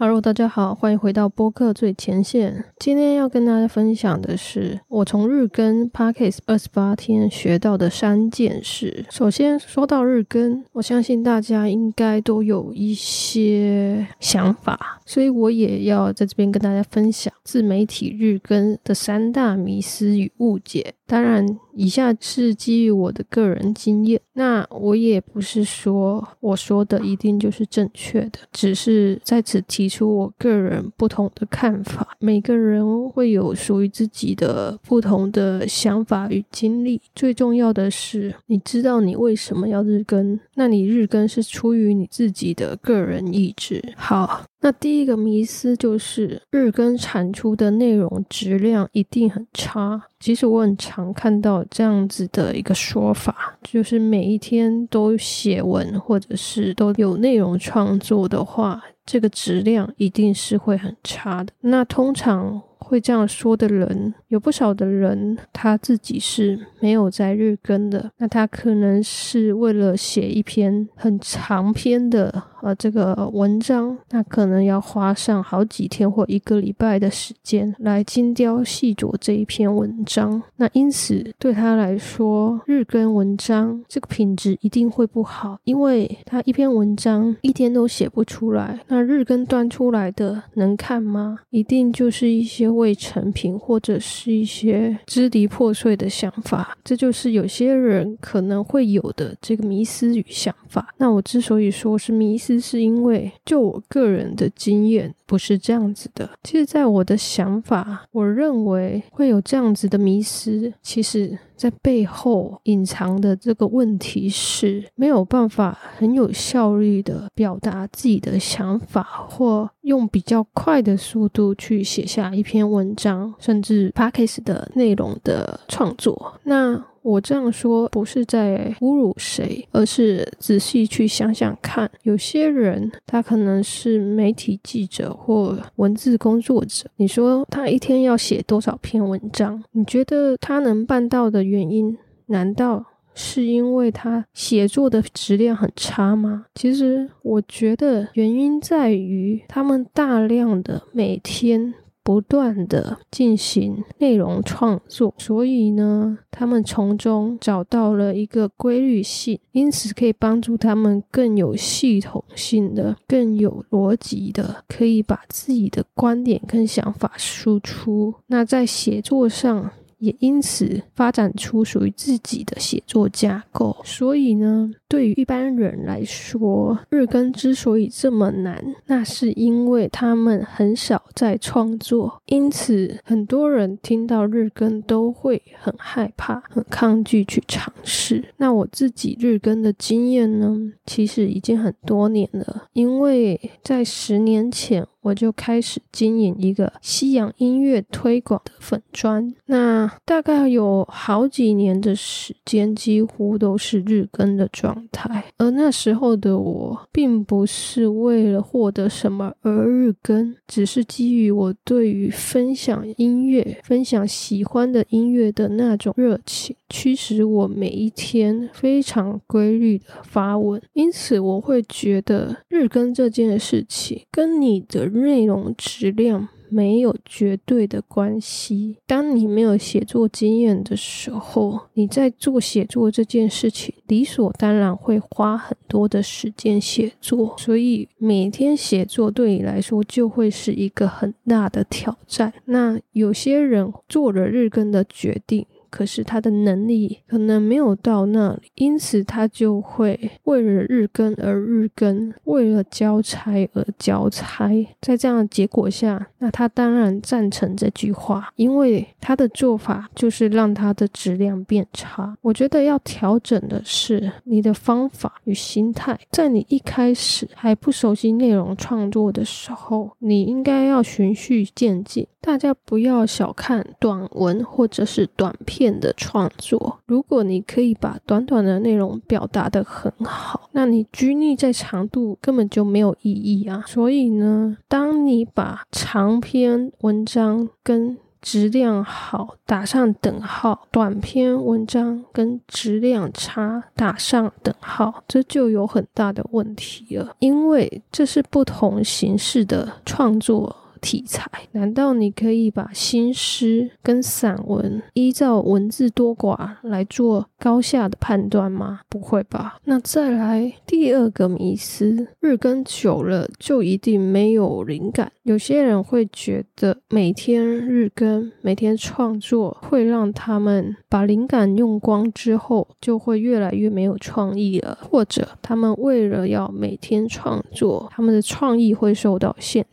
Hello，大家好，欢迎回到播客最前线。今天要跟大家分享的是我从日更 Parkes 二十八天学到的三件事。首先说到日更，我相信大家应该都有一些想法，所以我也要在这边跟大家分享自媒体日更的三大迷思与误解。当然，以下是基于我的个人经验。那我也不是说我说的一定就是正确的，只是在此提出我个人不同的看法。每个人会有属于自己的不同的想法与经历。最重要的是，你知道你为什么要日更？那你日更是出于你自己的个人意志。好。那第一个迷思就是日更产出的内容质量一定很差。其实我很常看到这样子的一个说法，就是每一天都写文或者是都有内容创作的话，这个质量一定是会很差的。那通常。会这样说的人有不少的人，他自己是没有在日更的。那他可能是为了写一篇很长篇的呃这个文章，那可能要花上好几天或一个礼拜的时间来精雕细琢这一篇文章。那因此对他来说，日更文章这个品质一定会不好，因为他一篇文章一天都写不出来。那日更端出来的能看吗？一定就是一些。未成品或者是一些支离破碎的想法，这就是有些人可能会有的这个迷思与想法。那我之所以说是迷思，是因为就我个人的经验不是这样子的。其实，在我的想法，我认为会有这样子的迷失，其实。在背后隐藏的这个问题是没有办法很有效率的表达自己的想法，或用比较快的速度去写下一篇文章，甚至 p a c k a g e 的内容的创作。那我这样说不是在侮辱谁，而是仔细去想想看，有些人他可能是媒体记者或文字工作者，你说他一天要写多少篇文章？你觉得他能办到的原因，难道是因为他写作的质量很差吗？其实我觉得原因在于他们大量的每天。不断的进行内容创作，所以呢，他们从中找到了一个规律性，因此可以帮助他们更有系统性的、更有逻辑的，可以把自己的观点跟想法输出。那在写作上。也因此发展出属于自己的写作架构。所以呢，对于一般人来说，日更之所以这么难，那是因为他们很少在创作。因此，很多人听到日更都会很害怕、很抗拒去尝试。那我自己日更的经验呢，其实已经很多年了，因为在十年前。我就开始经营一个西洋音乐推广的粉砖，那大概有好几年的时间，几乎都是日更的状态。而那时候的我，并不是为了获得什么而日更，只是基于我对于分享音乐、分享喜欢的音乐的那种热情，驱使我每一天非常规律的发文。因此，我会觉得日更这件事情跟你的。内容质量没有绝对的关系。当你没有写作经验的时候，你在做写作这件事情，理所当然会花很多的时间写作。所以每天写作对你来说就会是一个很大的挑战。那有些人做了日更的决定。可是他的能力可能没有到那里，因此他就会为了日更而日更，为了交差而交差。在这样的结果下，那他当然赞成这句话，因为他的做法就是让他的质量变差。我觉得要调整的是你的方法与心态，在你一开始还不熟悉内容创作的时候，你应该要循序渐进。大家不要小看短文或者是短片。的创作。如果你可以把短短的内容表达的很好，那你拘泥在长度根本就没有意义啊。所以呢，当你把长篇文章跟质量好打上等号，短篇文章跟质量差打上等号，这就有很大的问题了，因为这是不同形式的创作。题材？难道你可以把新诗跟散文依照文字多寡来做高下的判断吗？不会吧。那再来第二个迷思：日更久了就一定没有灵感？有些人会觉得每天日更、每天创作会让他们把灵感用光之后，就会越来越没有创意了，或者他们为了要每天创作，他们的创意会受到限。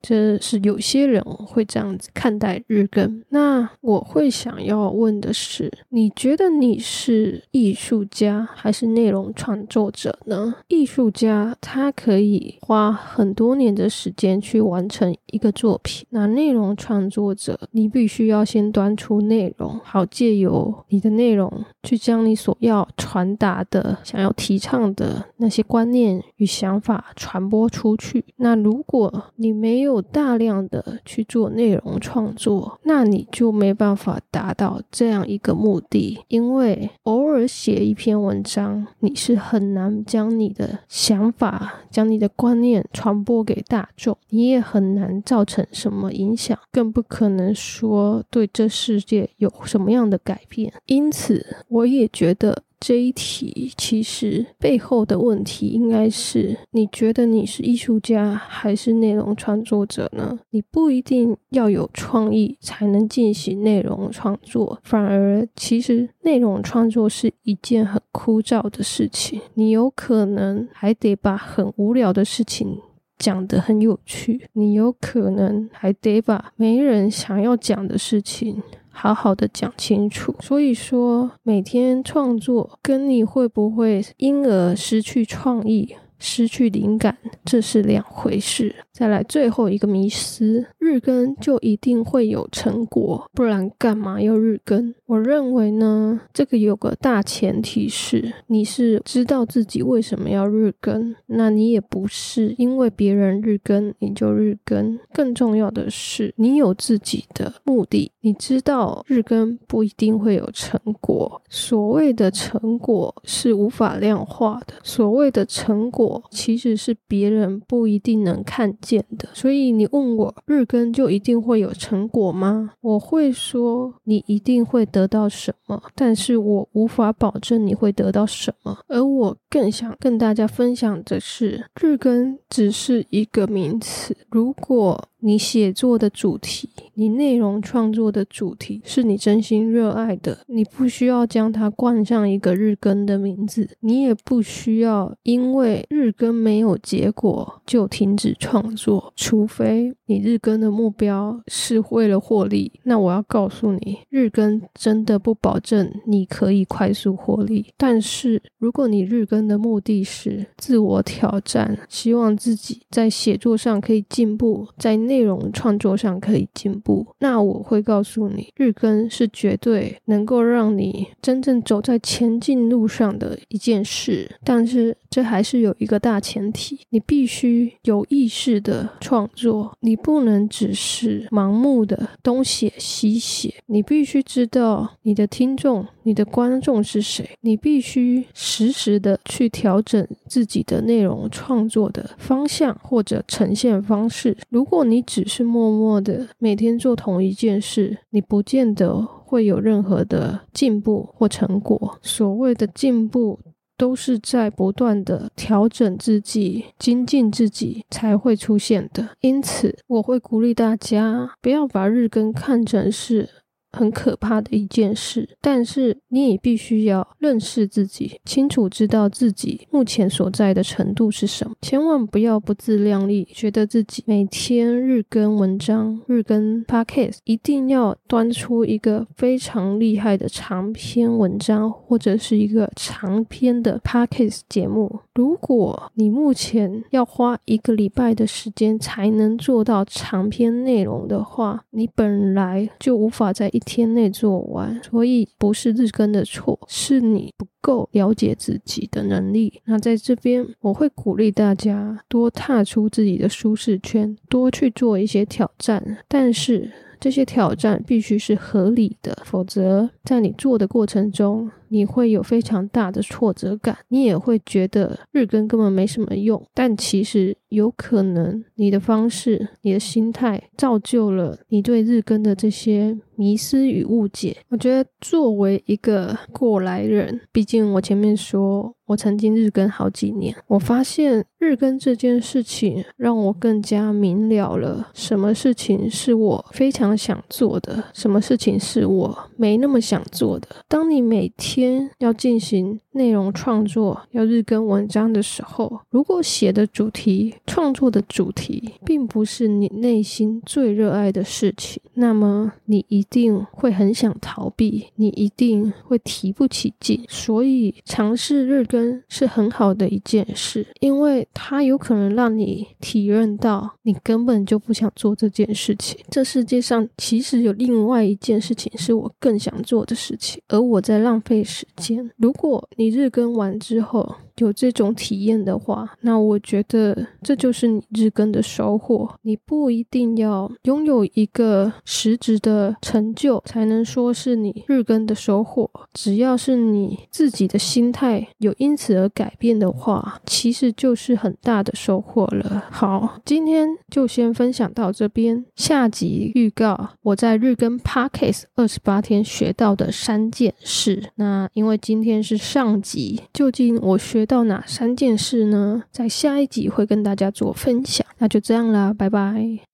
这是有些人会这样子看待日更。那我会想要问的是，你觉得你是艺术家还是内容创作者呢？艺术家他可以花很多年的时间去完成一个作品，那内容创作者，你必须要先端出内容，好借由你的内容去将你所要传达的、想要提倡的那些观念与想法传播出去。那如果你没有大量的去做内容创作，那你就没办法达到这样一个目的。因为偶尔写一篇文章，你是很难将你的想法、将你的观念传播给大众，你也很难造成什么影响，更不可能说对这世界有什么样的改变。因此，我也觉得。这一题其实背后的问题应该是：你觉得你是艺术家还是内容创作者呢？你不一定要有创意才能进行内容创作，反而其实内容创作是一件很枯燥的事情。你有可能还得把很无聊的事情讲得很有趣，你有可能还得把没人想要讲的事情。好好的讲清楚，所以说每天创作跟你会不会因而失去创意？失去灵感，这是两回事。再来最后一个迷思：日更就一定会有成果，不然干嘛要日更？我认为呢，这个有个大前提是你是知道自己为什么要日更，那你也不是因为别人日更你就日更。更重要的是，你有自己的目的，你知道日更不一定会有成果。所谓的成果是无法量化的，所谓的成果。其实是别人不一定能看见的，所以你问我日更就一定会有成果吗？我会说你一定会得到什么，但是我无法保证你会得到什么。而我更想跟大家分享的是，日更只是一个名词，如果。你写作的主题，你内容创作的主题是你真心热爱的，你不需要将它冠上一个日更的名字，你也不需要因为日更没有结果就停止创作，除非你日更的目标是为了获利。那我要告诉你，日更真的不保证你可以快速获利。但是如果你日更的目的是自我挑战，希望自己在写作上可以进步，在内容创作上可以进步，那我会告诉你，日更是绝对能够让你真正走在前进路上的一件事。但是这还是有一个大前提，你必须有意识的创作，你不能只是盲目的东写西写，你必须知道你的听众、你的观众是谁，你必须实时的去调整自己的内容创作的方向或者呈现方式。如果你只是默默的每天做同一件事，你不见得会有任何的进步或成果。所谓的进步，都是在不断的调整自己、精进自己才会出现的。因此，我会鼓励大家不要把日更看成是。很可怕的一件事，但是你也必须要认识自己，清楚知道自己目前所在的程度是什么。千万不要不自量力，觉得自己每天日更文章、日更 podcast，一定要端出一个非常厉害的长篇文章，或者是一个长篇的 podcast 节目。如果你目前要花一个礼拜的时间才能做到长篇内容的话，你本来就无法在一天内做完，所以不是日更的错，是你不够了解自己的能力。那在这边，我会鼓励大家多踏出自己的舒适圈，多去做一些挑战，但是。这些挑战必须是合理的，否则在你做的过程中，你会有非常大的挫折感，你也会觉得日更根本没什么用。但其实有可能你的方式、你的心态造就了你对日更的这些迷思与误解。我觉得作为一个过来人，毕竟我前面说。我曾经日更好几年，我发现日更这件事情让我更加明了了，什么事情是我非常想做的，什么事情是我没那么想做的。当你每天要进行内容创作、要日更文章的时候，如果写的主题、创作的主题并不是你内心最热爱的事情，那么你一定会很想逃避，你一定会提不起劲。所以尝试日更。是很好的一件事，因为它有可能让你体认到你根本就不想做这件事情。这世界上其实有另外一件事情是我更想做的事情，而我在浪费时间。如果你日更完之后，有这种体验的话，那我觉得这就是你日更的收获。你不一定要拥有一个实质的成就才能说是你日更的收获，只要是你自己的心态有因此而改变的话，其实就是很大的收获了。好，今天就先分享到这边。下集预告我在日更 Parkes 二十八天学到的三件事。那因为今天是上集，究竟我学。到哪三件事呢？在下一集会跟大家做分享。那就这样啦，拜拜。